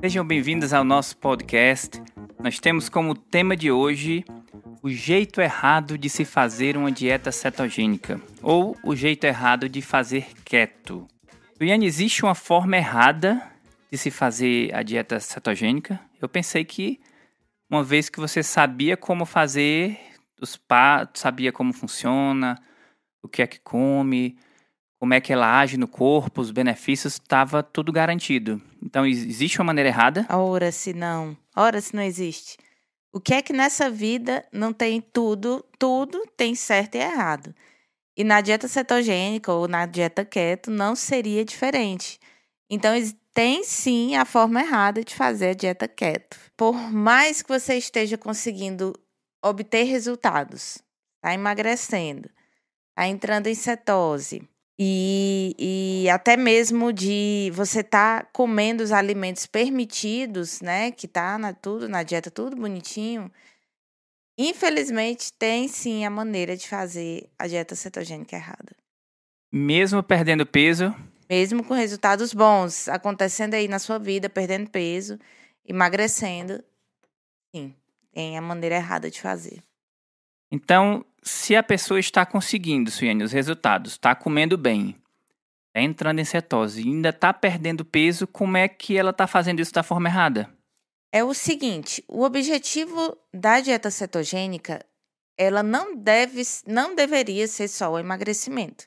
Sejam bem-vindos ao nosso podcast. Nós temos como tema de hoje o jeito errado de se fazer uma dieta cetogênica ou o jeito errado de fazer keto. Tuiane, existe uma forma errada de se fazer a dieta cetogênica? Eu pensei que uma vez que você sabia como fazer, os sabia como funciona, o que é que come, como é que ela age no corpo, os benefícios, estava tudo garantido. Então, existe uma maneira errada? Ora, se não. Ora, se não existe. O que é que nessa vida não tem tudo, tudo tem certo e errado. E na dieta cetogênica ou na dieta keto não seria diferente. Então, tem sim a forma errada de fazer a dieta keto. Por mais que você esteja conseguindo obter resultados, está emagrecendo, está entrando em cetose, e, e até mesmo de você estar tá comendo os alimentos permitidos, né? Que tá na, tudo na dieta, tudo bonitinho. Infelizmente, tem sim a maneira de fazer a dieta cetogênica errada. Mesmo perdendo peso? Mesmo com resultados bons acontecendo aí na sua vida, perdendo peso, emagrecendo, sim, tem a maneira errada de fazer. Então, se a pessoa está conseguindo, Suiane, os resultados, está comendo bem, está entrando em cetose e ainda está perdendo peso, como é que ela está fazendo isso da forma errada? É o seguinte, o objetivo da dieta cetogênica, ela não deve, não deveria ser só o emagrecimento.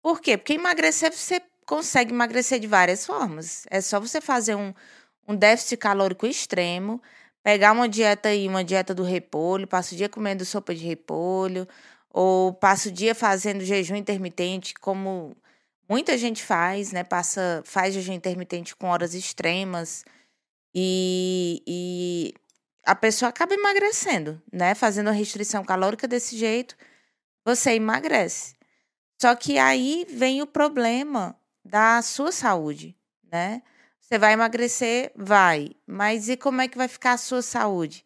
Por quê? Porque emagrecer você consegue emagrecer de várias formas. É só você fazer um, um déficit calórico extremo, pegar uma dieta aí, uma dieta do repolho, passa o dia comendo sopa de repolho, ou passa o dia fazendo jejum intermitente, como muita gente faz, né? Passa, faz jejum intermitente com horas extremas e, e a pessoa acaba emagrecendo, né? Fazendo a restrição calórica desse jeito, você emagrece. Só que aí vem o problema da sua saúde, né? Você vai emagrecer? Vai. Mas e como é que vai ficar a sua saúde?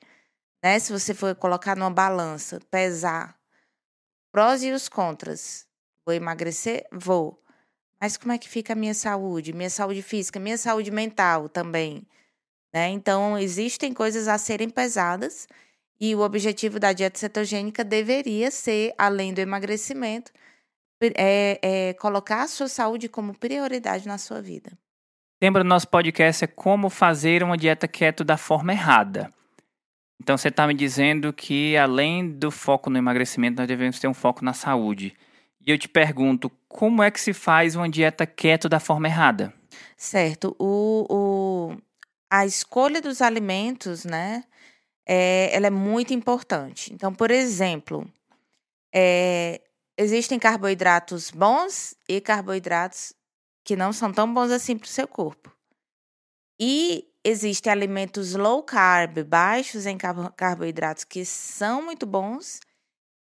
Né? Se você for colocar numa balança, pesar prós e os contras. Vou emagrecer? Vou. Mas como é que fica a minha saúde? Minha saúde física, minha saúde mental também. Né? Então, existem coisas a serem pesadas e o objetivo da dieta cetogênica deveria ser, além do emagrecimento, é, é colocar a sua saúde como prioridade na sua vida. Lembra do nosso podcast é como fazer uma dieta keto da forma errada. Então você está me dizendo que além do foco no emagrecimento, nós devemos ter um foco na saúde. E eu te pergunto, como é que se faz uma dieta keto da forma errada? Certo. O, o, a escolha dos alimentos, né? É, ela é muito importante. Então, por exemplo, é, existem carboidratos bons e carboidratos que não são tão bons assim para o seu corpo. E existem alimentos low carb, baixos em carboidratos, que são muito bons.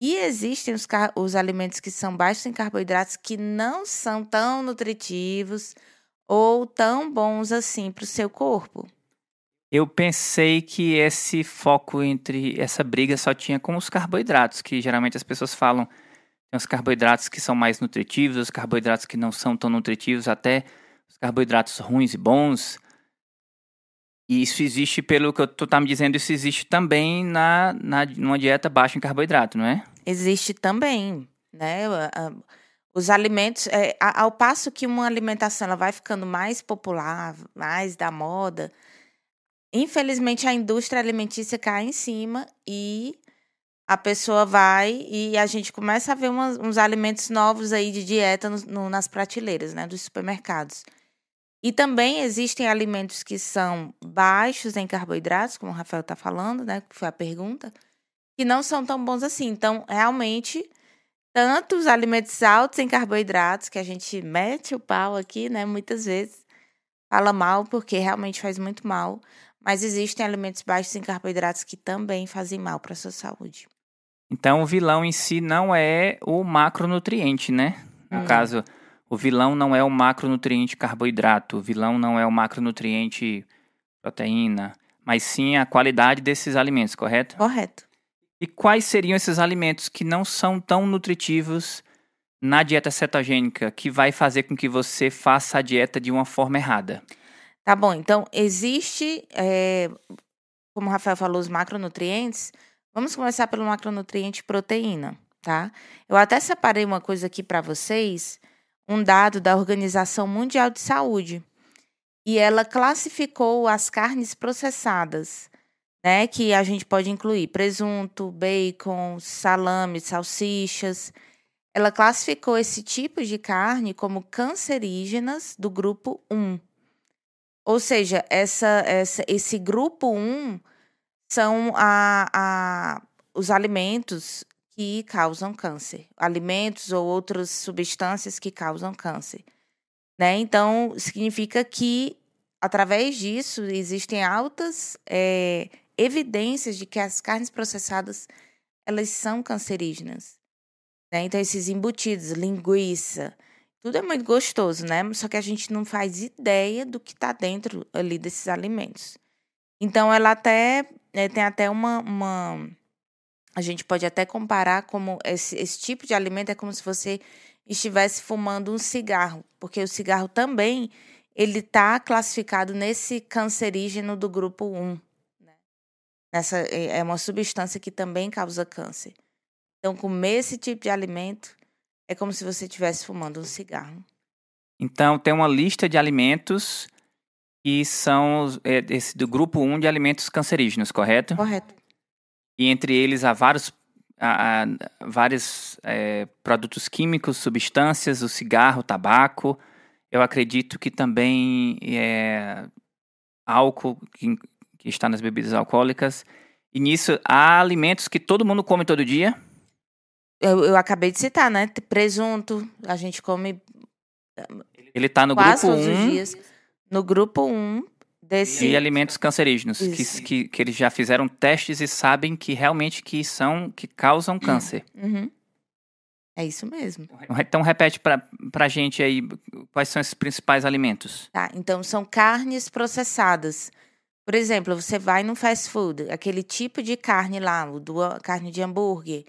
E existem os, os alimentos que são baixos em carboidratos que não são tão nutritivos ou tão bons assim para o seu corpo. Eu pensei que esse foco entre essa briga só tinha com os carboidratos, que geralmente as pessoas falam tem os carboidratos que são mais nutritivos, os carboidratos que não são tão nutritivos, até os carboidratos ruins e bons. E isso existe, pelo que tu tá me dizendo, isso existe também na, na numa dieta baixa em carboidrato, não é? Existe também, né? Os alimentos, é, ao passo que uma alimentação ela vai ficando mais popular, mais da moda, infelizmente a indústria alimentícia cai em cima e a pessoa vai e a gente começa a ver umas, uns alimentos novos aí de dieta no, no, nas prateleiras, né, dos supermercados. E também existem alimentos que são baixos em carboidratos, como o Rafael está falando, né, que foi a pergunta, que não são tão bons assim. Então, realmente, tanto os alimentos altos em carboidratos, que a gente mete o pau aqui, né, muitas vezes, fala mal, porque realmente faz muito mal, mas existem alimentos baixos em carboidratos que também fazem mal para a sua saúde. Então o vilão em si não é o macronutriente, né? No hum. caso, o vilão não é o macronutriente carboidrato, o vilão não é o macronutriente proteína, mas sim a qualidade desses alimentos, correto? Correto. E quais seriam esses alimentos que não são tão nutritivos na dieta cetogênica, que vai fazer com que você faça a dieta de uma forma errada? Tá bom, então existe, é, como o Rafael falou, os macronutrientes. Vamos começar pelo macronutriente proteína, tá? Eu até separei uma coisa aqui para vocês, um dado da Organização Mundial de Saúde. E ela classificou as carnes processadas, né? Que a gente pode incluir presunto, bacon, salame, salsichas. Ela classificou esse tipo de carne como cancerígenas do grupo 1. Ou seja, essa, essa, esse grupo 1 são a, a, os alimentos que causam câncer, alimentos ou outras substâncias que causam câncer. Né? Então, significa que, através disso, existem altas é, evidências de que as carnes processadas elas são cancerígenas. Né? Então, esses embutidos, linguiça, tudo é muito gostoso, né? Só que a gente não faz ideia do que está dentro ali desses alimentos. Então, ela até é, tem até uma, uma. A gente pode até comparar como esse, esse tipo de alimento é como se você estivesse fumando um cigarro, porque o cigarro também ele está classificado nesse cancerígeno do grupo 1. Né? Nessa, é, é uma substância que também causa câncer. Então, comer esse tipo de alimento é como se você estivesse fumando um cigarro. Então, tem uma lista de alimentos que são é, esse, do grupo 1 de alimentos cancerígenos, correto? Correto. E entre eles há vários, há, há vários é, produtos químicos, substâncias, o cigarro, o tabaco. Eu acredito que também é, álcool, que, que está nas bebidas alcoólicas. E nisso, há alimentos que todo mundo come todo dia? Eu, eu acabei de citar, né? Presunto, a gente come. Ele está no quase grupo todos 1 os dias. No grupo 1 desse. de alimentos cancerígenos, que, que, que eles já fizeram testes e sabem que realmente que são, que causam câncer. Uhum. É isso mesmo. Então repete pra, pra gente aí quais são esses principais alimentos. Tá, então são carnes processadas. Por exemplo, você vai no fast food, aquele tipo de carne lá, o do, carne de hambúrguer,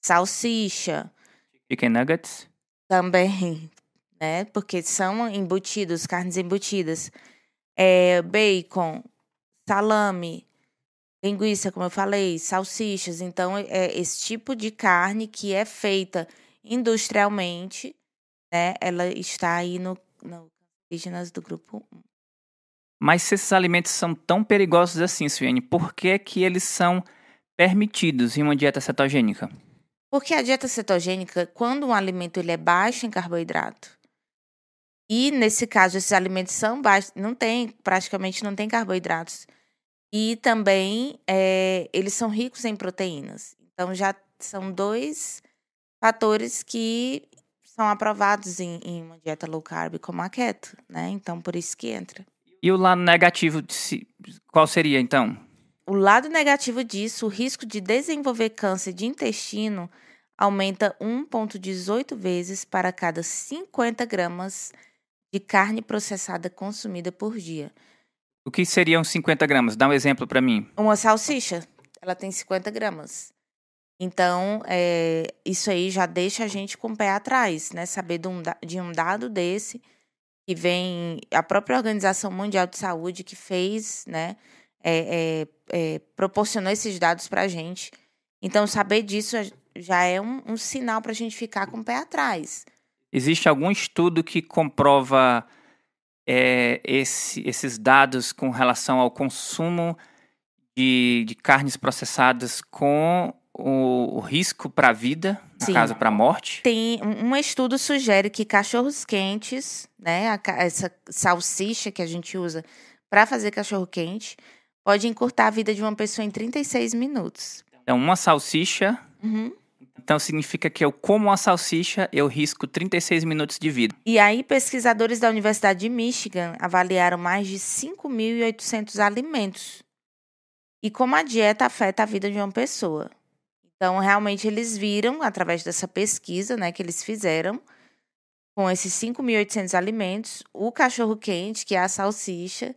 salsicha Chicken nuggets, também, né? Porque são embutidos, carnes embutidas. É, bacon, salame, linguiça, como eu falei, salsichas. Então, é esse tipo de carne que é feita industrialmente, né? Ela está aí no, no indígenas do grupo 1. Mas se esses alimentos são tão perigosos assim, Suiane, por que que eles são permitidos em uma dieta cetogênica? Porque a dieta cetogênica, quando um alimento ele é baixo em carboidrato, e nesse caso esses alimentos são baixos, não tem, praticamente não tem carboidratos, e também é, eles são ricos em proteínas. Então já são dois fatores que são aprovados em, em uma dieta low carb como a keto, né? Então por isso que entra. E o lado negativo, de se- qual seria então? O lado negativo disso, o risco de desenvolver câncer de intestino aumenta 1,18 vezes para cada 50 gramas de carne processada consumida por dia. O que seriam 50 gramas? Dá um exemplo para mim. Uma salsicha, ela tem 50 gramas. Então, é, isso aí já deixa a gente com o pé atrás, né? Saber de um, de um dado desse que vem a própria Organização Mundial de Saúde que fez, né? é, é, é, proporcionou esses dados para a gente. Então, saber disso já é um, um sinal para a gente ficar com o pé atrás. Existe algum estudo que comprova é, esse- esses dados com relação ao consumo de, de carnes processadas com o, o risco para a vida, no Sim. caso para a morte? Tem um estudo sugere que cachorros quentes, né, a essa salsicha que a gente usa para fazer cachorro quente, pode encurtar a vida de uma pessoa em 36 minutos. Então, uma salsicha, Uhum. Então significa que eu como uma salsicha, eu risco 36 minutos de vida. E aí, pesquisadores da Universidade de Michigan avaliaram mais de 5.800 alimentos e como a dieta afeta a vida de uma pessoa. Então, realmente, eles viram, através dessa pesquisa né, que eles fizeram, com esses 5.800 alimentos, o cachorro-quente, que é a salsicha,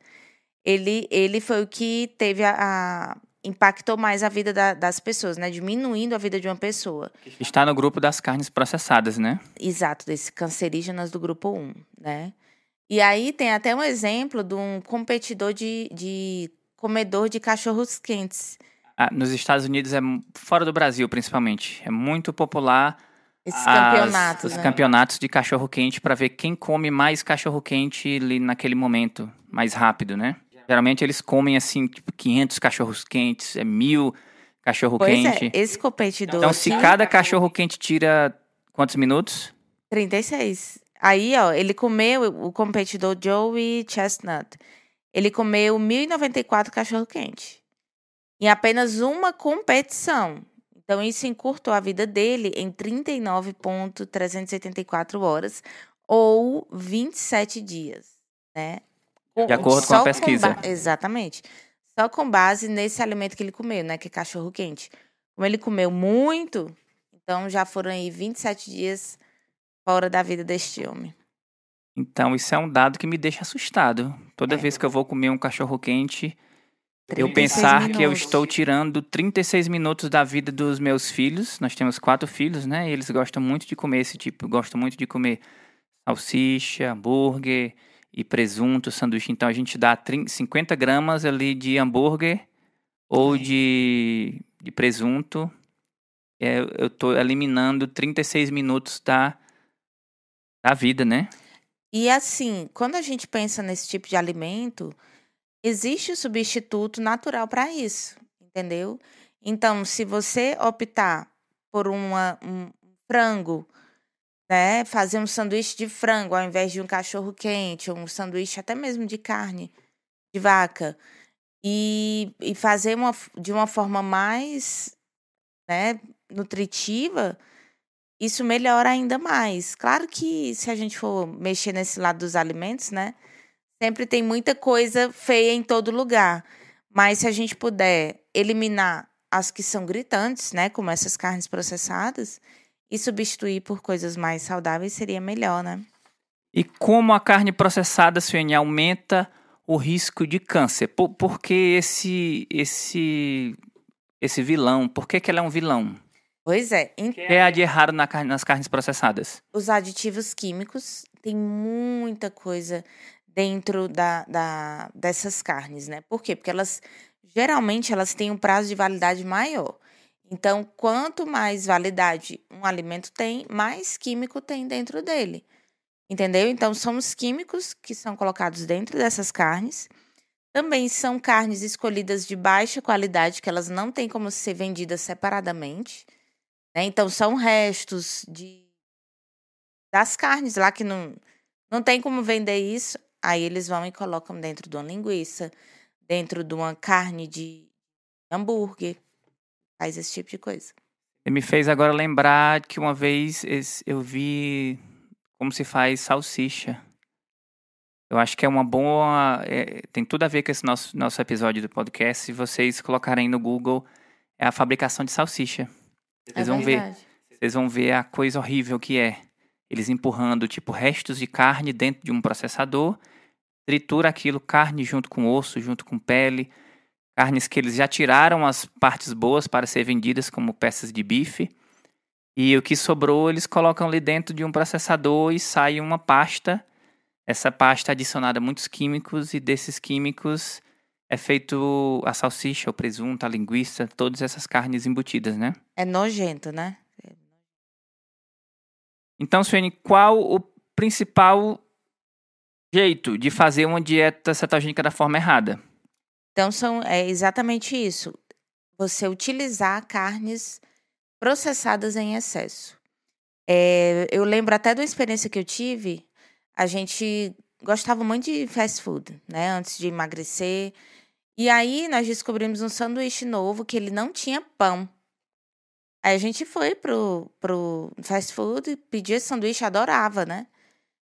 ele, ele foi o que teve a, a- impactou mais a vida da- das pessoas, né? Diminuindo a vida de uma pessoa. Está no grupo das carnes processadas, né? Exato, desses cancerígenas do grupo 1, né? E aí tem até um exemplo de um competidor de, de comedor de cachorros quentes. Ah, nos Estados Unidos, é fora do Brasil principalmente, é muito popular Esses as- campeonatos, os né? campeonatos de cachorro quente para ver quem come mais cachorro quente ali naquele momento, mais rápido, né? Geralmente eles comem assim, tipo 500 cachorros quentes, é mil cachorro Pois quente. é, esse competidor Então, se cada cachorro quente tira quantos minutos? 36. Aí, ó, ele comeu, o competidor Joey Chestnut, ele comeu 1.094 cachorro-quente. Em apenas uma competição. Então, isso encurtou a vida dele em 39,384 horas ou 27 dias, né? De acordo com a pesquisa. ba- Exatamente. Só com base nesse alimento que ele comeu, né? Que é cachorro-quente. Como ele comeu muito, então já foram aí 27 dias fora da vida deste homem. Então, isso é um dado que me deixa assustado. Toda É. vez que eu vou comer um cachorro quente, eu 36 pensar que eu minutos. estou tirando 36 minutos da vida dos meus filhos. Nós temos quatro filhos, né? E eles gostam muito de comer esse tipo. Gostam muito de comer salsicha, hambúrguer e presunto, sanduíche. Então a gente dá 30, 50 gramas ali de hambúrguer ou de, de presunto. É, eu estou eliminando 36 minutos da, da vida, né? E assim, quando a gente pensa nesse tipo de alimento, existe o substituto natural para isso, entendeu? Então, se você optar por uma, um frango, né, fazer um sanduíche de frango ao invés de um cachorro quente, ou um sanduíche até mesmo de carne de vaca, e, e fazer uma, de uma forma mais né, nutritiva, isso melhora ainda mais. Claro que se a gente for mexer nesse lado dos alimentos, né? Sempre tem muita coisa feia em todo lugar. Mas se a gente puder eliminar as que são gritantes, né? Como essas carnes processadas, e substituir por coisas mais saudáveis, seria melhor, né? E como a carne processada, Suene, aumenta o risco de câncer? Por, por que esse, esse, esse vilão? Por que, que ele é um vilão? Pois é, O que é de errado na carne- nas carnes processadas? os aditivos químicos, tem muita coisa dentro da, da- dessas carnes, né? Por quê? Porque elas geralmente elas têm um prazo de validade maior. Então, quanto mais validade um alimento tem, mais químico tem dentro dele. Entendeu? Então, são os químicos que são colocados dentro dessas carnes. Também são carnes escolhidas de baixa qualidade, que elas não têm como ser vendidas separadamente. né? Então, são restos de das carnes lá que não, não tem como vender isso. Aí eles vão e colocam dentro de uma linguiça, dentro de uma carne de hambúrguer. Faz esse tipo de coisa. Me fez agora lembrar que uma vez eu vi como se faz salsicha. Eu acho que é uma boa. é, tem tudo a ver com esse nosso, nosso episódio do podcast. Se vocês colocarem no Google, é a fabricação de salsicha. Vocês é vão ver. verdade. Vocês vão ver a coisa horrível que é. Eles empurrando, tipo, restos de carne dentro de um processador, tritura aquilo, carne junto com osso, junto com pele, carnes que eles já tiraram as partes boas para ser vendidas como peças de bife. E o que sobrou, eles colocam ali dentro de um processador e sai uma pasta. Essa pasta é adicionada a muitos químicos e desses químicos é feito a salsicha, o presunto, a linguiça, todas essas carnes embutidas, né? É nojento, né? Então, Suene, qual o principal jeito de fazer uma dieta cetogênica da forma errada? Então são é exatamente isso. Você utilizar carnes processadas em excesso. É, eu lembro até de uma experiência que eu tive. A gente gostava muito de fast food, né? Antes de emagrecer. E aí nós descobrimos um sanduíche novo que ele não tinha pão. Aí a gente foi pro, pro fast food, pediu esse sanduíche, adorava, né?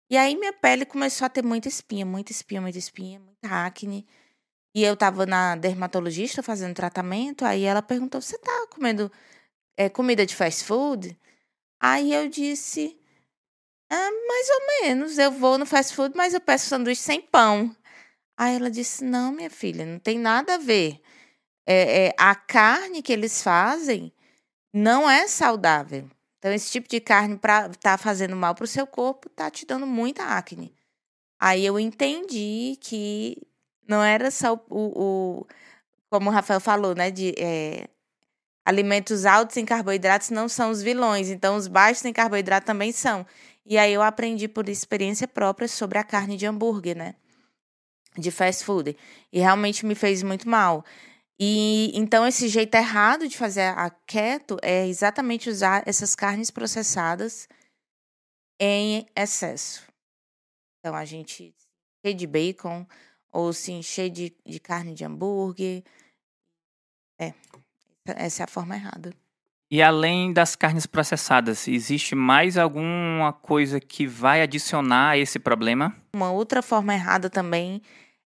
E aí minha pele começou a ter muita espinha, muita espinha, muita espinha, muita acne. E eu tava na dermatologista fazendo tratamento, aí ela perguntou: Você tá comendo é, comida de fast food? Aí eu disse: ah, Mais ou menos. Eu vou no fast food, mas eu peço sanduíche sem pão. Aí ela disse: Não, minha filha, não tem nada a ver. É, é, a carne que eles fazem não é saudável. Então, esse tipo de carne para tá fazendo mal pro seu corpo tá te dando muita acne. Aí eu entendi que não era só o, o como o Rafael falou, né, de é, alimentos altos em carboidratos não são os vilões, então os baixos em carboidrato também são. E aí eu aprendi por experiência própria sobre a carne de hambúrguer, né? De fast food. E realmente me fez muito mal. E então esse jeito errado de fazer a keto é exatamente usar essas carnes processadas em excesso. Então a gente de bacon ou sim cheio de, de carne de hambúrguer. É, essa é a forma errada. E além das carnes processadas, existe mais alguma coisa que vai adicionar a esse problema? Uma outra forma errada também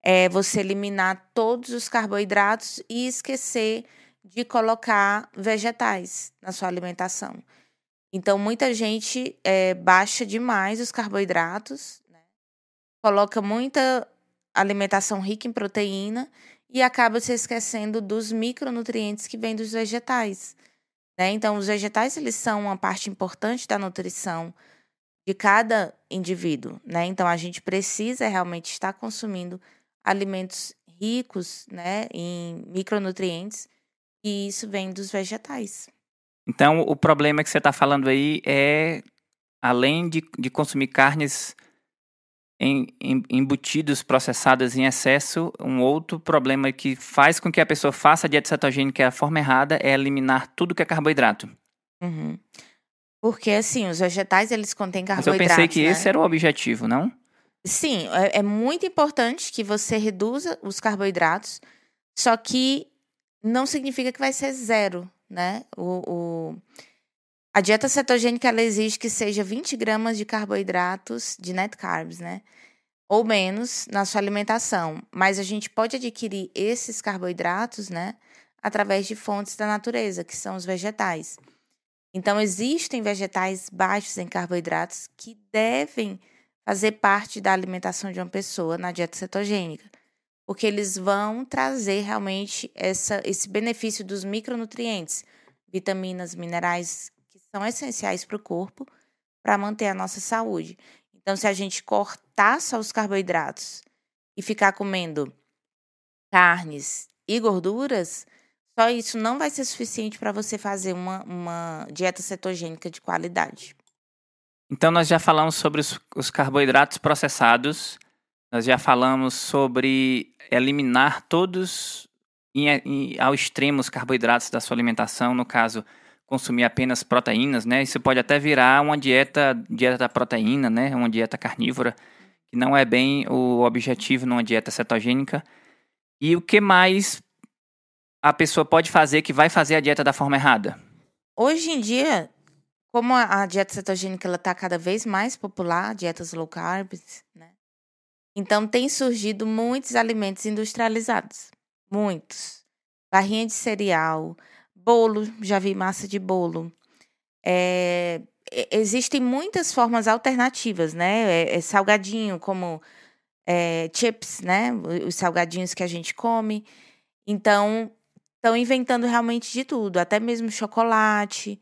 é você eliminar todos os carboidratos e esquecer de colocar vegetais na sua alimentação. Então, muita gente é, baixa demais os carboidratos, né? coloca muita alimentação rica em proteína e acaba se esquecendo dos micronutrientes que vêm dos vegetais. Né? Então, os vegetais eles são uma parte importante da nutrição de cada indivíduo. Né? Então, a gente precisa realmente estar consumindo alimentos ricos né, em micronutrientes e isso vem dos vegetais. Então, o problema que você está falando aí é, além de, de consumir carnes embutidos processados em excesso, um outro problema que faz com que a pessoa faça a dieta cetogênica da forma errada é eliminar tudo que é carboidrato. Uhum. Porque, assim, os vegetais, eles contêm carboidratos, Mas eu pensei que né? esse era o objetivo, não? Sim, é, é muito importante que você reduza os carboidratos, só que não significa que vai ser zero, né? O, o... A dieta cetogênica ela exige que seja 20 gramas de carboidratos, de net carbs, né? Ou menos na sua alimentação. Mas a gente pode adquirir esses carboidratos, né? Através de fontes da natureza, que são os vegetais. Então, existem vegetais baixos em carboidratos que devem fazer parte da alimentação de uma pessoa na dieta cetogênica, porque eles vão trazer realmente essa, esse benefício dos micronutrientes, vitaminas, minerais são essenciais para o corpo para manter a nossa saúde. Então, se a gente cortar só os carboidratos e ficar comendo carnes e gorduras, só isso não vai ser suficiente para você fazer uma, uma dieta cetogênica de qualidade. Então, nós já falamos sobre os, os carboidratos processados, nós já falamos sobre eliminar todos em, em, ao extremo os carboidratos da sua alimentação, no caso, consumir apenas proteínas, né? Isso pode até virar uma dieta, dieta da proteína, né? Uma dieta carnívora, que não é bem o objetivo numa dieta cetogênica. E o que mais a pessoa pode fazer que vai fazer a dieta da forma errada? Hoje em dia, como a dieta cetogênica ela está cada vez mais popular, dietas low carb, né? Então tem surgido muitos alimentos industrializados, muitos. Barrinha de cereal, Bolo, já vi massa de bolo. É, existem muitas formas alternativas, né? É, é salgadinho, como é, chips, né? Os salgadinhos que a gente come. Então, estão inventando realmente de tudo, até mesmo chocolate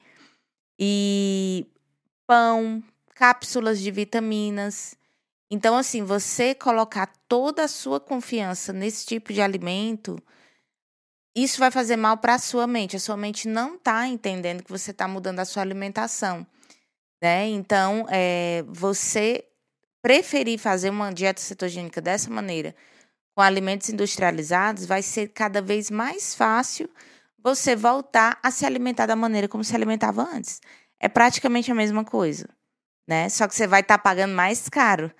e pão, cápsulas de vitaminas. Então, assim, você colocar toda a sua confiança nesse tipo de alimento isso vai fazer mal para a sua mente. A sua mente não está entendendo que você está mudando a sua alimentação. Né? Então, é, você preferir fazer uma dieta cetogênica dessa maneira, com alimentos industrializados, vai ser cada vez mais fácil você voltar a se alimentar da maneira como se alimentava antes. É praticamente a mesma coisa, né? Só que você vai estar tá pagando mais caro,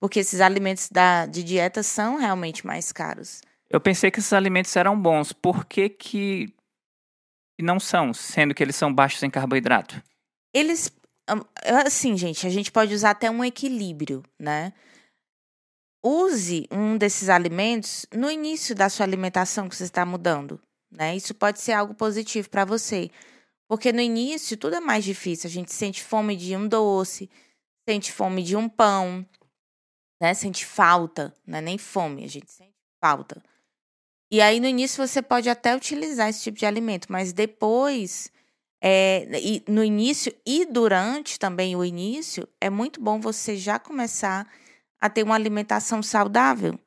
porque esses alimentos da, de dieta são realmente mais caros. Eu pensei que esses alimentos eram bons. Por que, que não são, sendo que eles são baixos em carboidrato? Eles. Assim, gente, a gente pode usar até um equilíbrio, né? Use um desses alimentos no início da sua alimentação que você está mudando, né? Isso pode ser algo positivo para você. Porque no início tudo é mais difícil. A gente sente fome de um doce, sente fome de um pão, né? Sente falta, não é nem fome, a gente sente falta. E aí, no início, você pode até utilizar esse tipo de alimento, mas depois, é, no início e durante também o início, é muito bom você já começar a ter uma alimentação saudável.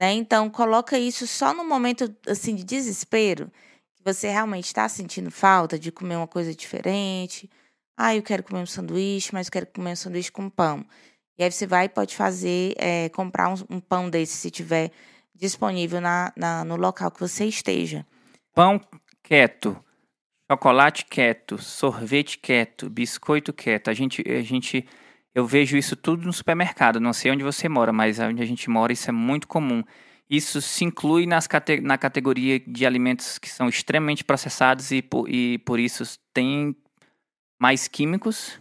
Né? Então, coloca isso só no momento assim de desespero, que você realmente está sentindo falta de comer uma coisa diferente. Ah, eu quero comer um sanduíche, mas eu quero comer um sanduíche com pão. E aí você vai e pode fazer, é, comprar um, um, pão desse se tiver disponível na, na, no local que você esteja. Pão keto, chocolate keto, sorvete keto, biscoito keto. A gente, a gente, eu vejo isso tudo no supermercado. Não sei onde você mora, mas onde a gente mora isso é muito comum. Isso se inclui nas, na categoria de alimentos que são extremamente processados e por, e por isso tem mais químicos?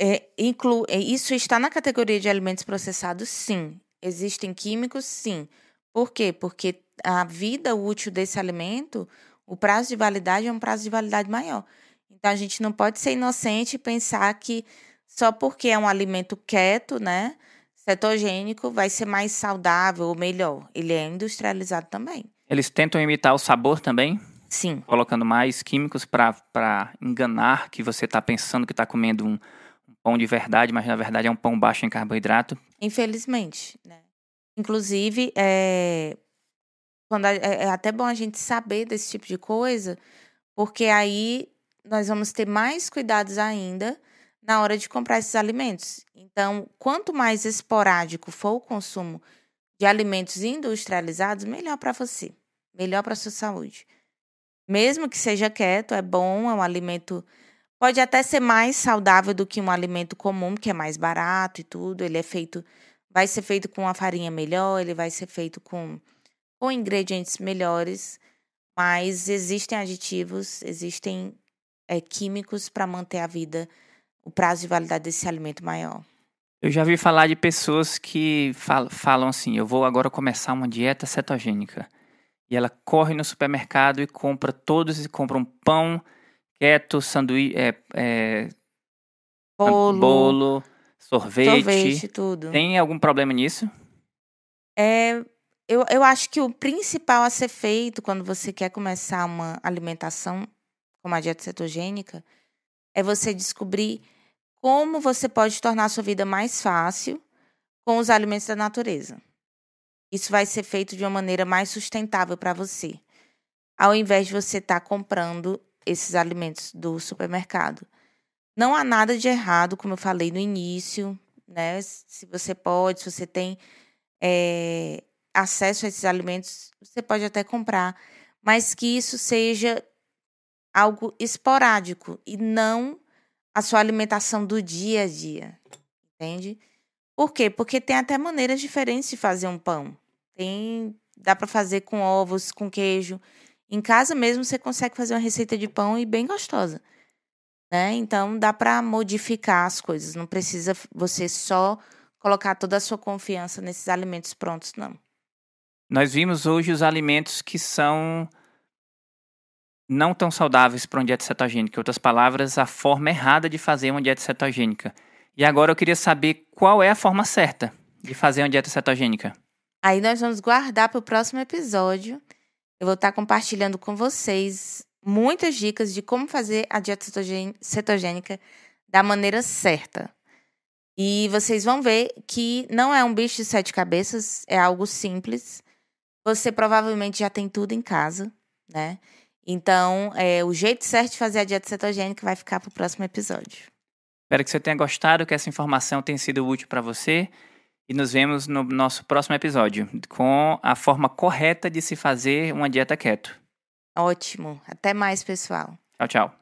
É, inclu, é, isso está na categoria de alimentos processados, sim. Existem químicos, sim. Por quê? Porque a vida útil desse alimento, o prazo de validade é um prazo de validade maior. Então a gente não pode ser inocente e pensar que só porque é um alimento quieto, né, cetogênico, vai ser mais saudável ou melhor. Ele é industrializado também. Eles tentam imitar o sabor também? Sim. Colocando mais químicos para enganar que você está pensando que está comendo um, um pão de verdade, mas na verdade é um pão baixo em carboidrato. Infelizmente, né? Inclusive, é, quando a, é, é até bom a gente saber desse tipo de coisa, porque aí nós vamos ter mais cuidados ainda na hora de comprar esses alimentos. Então, quanto mais esporádico for o consumo de alimentos industrializados, melhor para você, melhor para sua saúde. Mesmo que seja quieto, é bom, é um alimento pode até ser mais saudável do que um alimento comum, que é mais barato e tudo. Ele é feito vai ser feito com uma farinha melhor, ele vai ser feito com, com ingredientes melhores, mas existem aditivos, existem é, químicos para manter a vida, o prazo de validade desse alimento maior. Eu já vi falar de pessoas que falam assim: eu vou agora começar uma dieta cetogênica. E ela corre no supermercado e compra todos e compra um pão, keto, sanduíche, é, é, bolo, bolo sorvete. Sorvete, tudo. Tem algum problema nisso? É, eu, eu acho que o principal a ser feito quando você quer começar uma alimentação como a dieta cetogênica é você descobrir como você pode tornar a sua vida mais fácil com os alimentos da natureza. Isso vai ser feito de uma maneira mais sustentável para você, ao invés de você estar tá comprando esses alimentos do supermercado. Não há nada de errado, como eu falei no início, né? Se você pode, se você tem é, acesso a esses alimentos, você pode até comprar, mas que isso seja algo esporádico e não a sua alimentação do dia a dia, entende? Por quê? Porque tem até maneiras diferentes de fazer um pão. Tem, dá para fazer com ovos, com queijo. Em casa mesmo você consegue fazer uma receita de pão e bem gostosa. Né? Então dá para modificar as coisas, não precisa você só colocar toda a sua confiança nesses alimentos prontos, não. Nós vimos hoje os alimentos que são não tão saudáveis para uma dieta cetogênica. Em outras palavras, a forma errada de fazer uma dieta cetogênica. E agora eu queria saber qual é a forma certa de fazer uma dieta cetogênica. Aí nós vamos guardar para o próximo episódio. Eu vou estar compartilhando com vocês muitas dicas de como fazer a dieta cetogênica da maneira certa. E vocês vão ver que não é um bicho de sete cabeças, é algo simples. Você provavelmente já tem tudo em casa, né? Então, é, o jeito certo de fazer a dieta cetogênica vai ficar para o próximo episódio. Espero que você tenha gostado, que essa informação tenha sido útil para você. E nos vemos no nosso próximo episódio com a forma correta de se fazer uma dieta keto. Ótimo. Até mais, pessoal. Tchau, tchau.